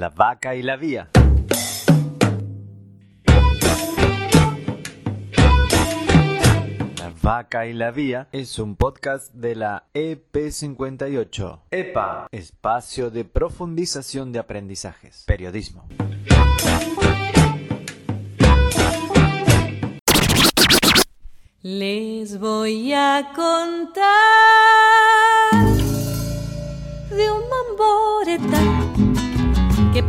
La vaca y la vía. La vaca y la vía es un podcast de la EP58. EPA, Espacio de Profundización de Aprendizajes. Periodismo. Les voy a contar de un mamboreta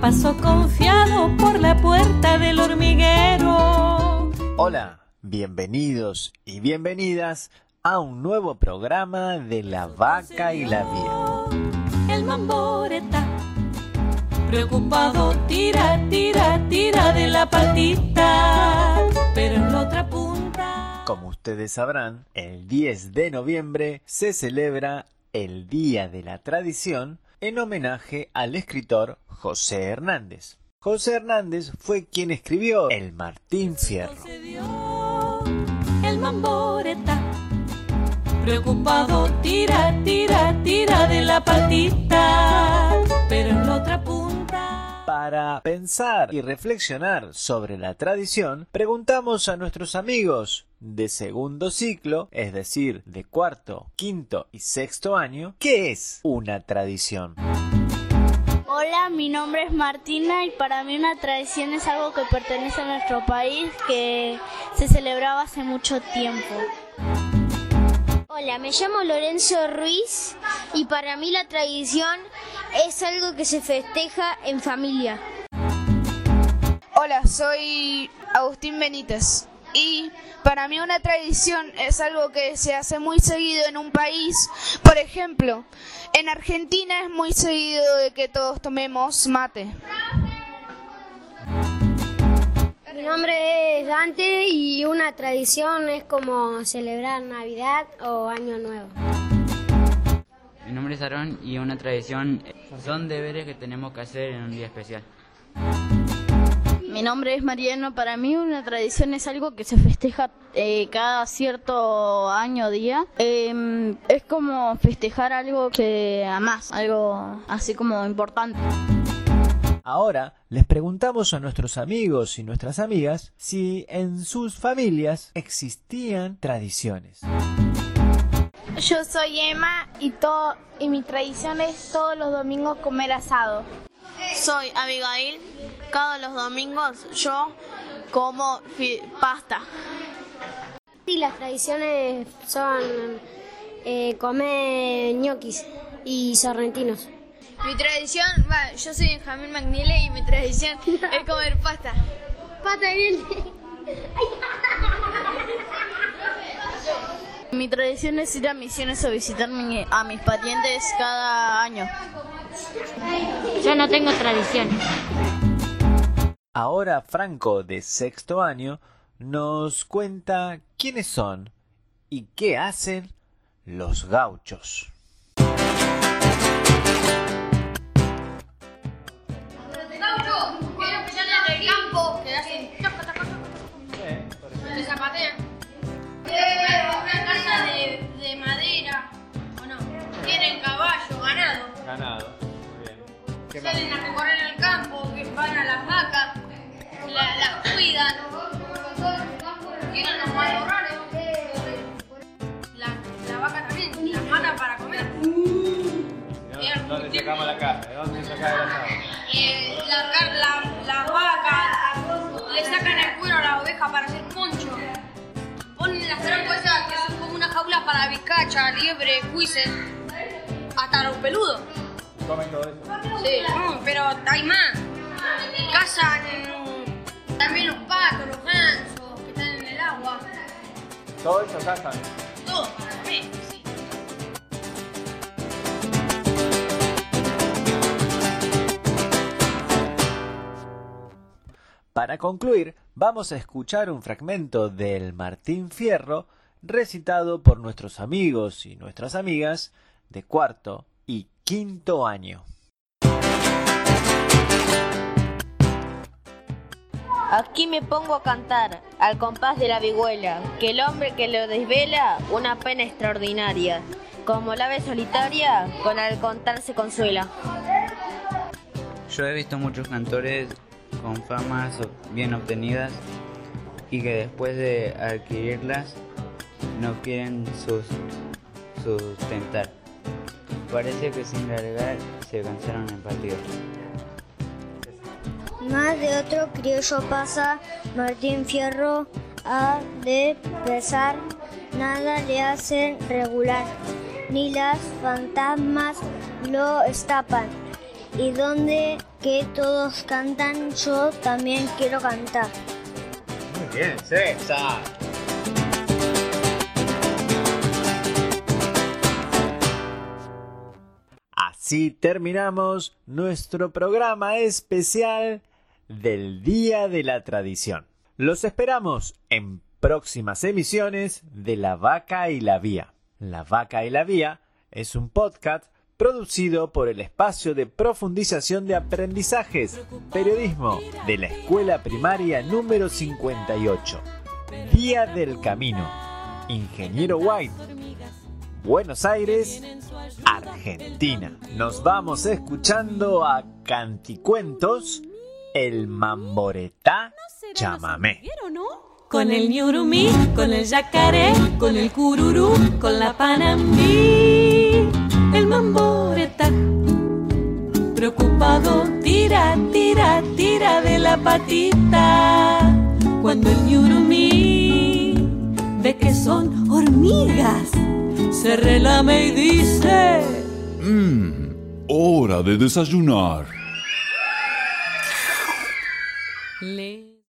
pasó confiado por la puerta del hormiguero. Hola, bienvenidos y bienvenidas a un nuevo programa de La Vaca y la Vía. El mamboreta, preocupado, tira, tira, tira de la patita, pero en la otra punta. Como ustedes sabrán, el 10 de noviembre se celebra el Día de la Tradición en homenaje al escritor José Hernández. José Hernández fue quien escribió El Martín Fierro. El mamboreta, preocupado, tira, tira, tira de la patita, Para pensar y reflexionar sobre la tradición, preguntamos a nuestros amigos de segundo ciclo, es decir, de cuarto, quinto y sexto año, ¿qué es una tradición? Hola, mi nombre es Martina y para mí una tradición es algo que pertenece a nuestro país que se celebraba hace mucho tiempo. Hola, me llamo Lorenzo Ruiz y para mí la tradición es algo que se festeja en familia. Hola, soy Agustín Benítez y para mí una tradición es algo que se hace muy seguido en un país. Por ejemplo, en Argentina es muy seguido de que todos tomemos mate. Mi nombre es Dante y una tradición es como celebrar Navidad o Año Nuevo. Mi nombre es Aarón y una tradición son deberes que tenemos que hacer en un día especial. Mi nombre es Mariano. Para mí una tradición es algo que se festeja eh, cada cierto año o día. Eh, es como festejar algo que amás, algo así como importante. Ahora les preguntamos a nuestros amigos y nuestras amigas si en sus familias existían tradiciones. Yo soy Emma y, todo, y mi tradición es todos los domingos comer asado. Soy Abigail. Cada los domingos yo como pasta. Y las tradiciones son eh, comer ñoquis y sorrentinos. Mi tradición, va, yo soy Benjamín Magnile y mi tradición es comer pasta. Pata de. Mi tradición es ir a misiones a visitar mi- a mis parientes cada año. Yo no tengo tradiciones. Ahora Franco, de sexto año, nos cuenta quiénes son y qué hacen los gauchos. Sacamos la carne? ¿De dónde sacamos el asado? Eh, la, car- la, las vacas le sacan el cuero a la oveja para hacer poncho. Ponen las esas que son como una jaula para bizcacha, liebre, cuises, hasta los peludos. ¿Comen todo eso? Sí, no, pero hay más. Cazan también los patos, los gansos que están en el agua. Todo eso cazan. Todo para comer, sí. Para concluir, vamos a escuchar un fragmento del Martín Fierro recitado por nuestros amigos y nuestras amigas de cuarto y quinto año. Aquí me pongo a cantar, al compás de la vihuela, que el hombre que lo desvela, una pena extraordinaria. Como la ave solitaria, con al contar se consuela. Yo he visto muchos cantores con famas bien obtenidas y que después de adquirirlas no quieren sus, sustentar. Parece que sin largar se cansaron el partido. Más de otro criollo pasa, Martín Fierro ha de pesar, nada le hacen regular, ni las fantasmas lo estapan. Y donde que todos cantan, yo también quiero cantar. Muy bien, César. Así terminamos nuestro programa especial del Día de la Tradición. Los esperamos en próximas emisiones de La Vaca y la Vía. La Vaca y la Vía es un podcast producido por el espacio de profundización de aprendizajes, periodismo de la escuela primaria número 58, Día del Camino, Ingeniero White, Buenos Aires, Argentina. Nos vamos escuchando a Canticuentos, el Mamboretá Chamamé. Con el ñurumí, con el yacaré, con el cururú, con la panambí, Preocupado, tira, tira, tira de la patita. Cuando el ñurumí ve que son hormigas, se relame y dice... Mmm, hora de desayunar.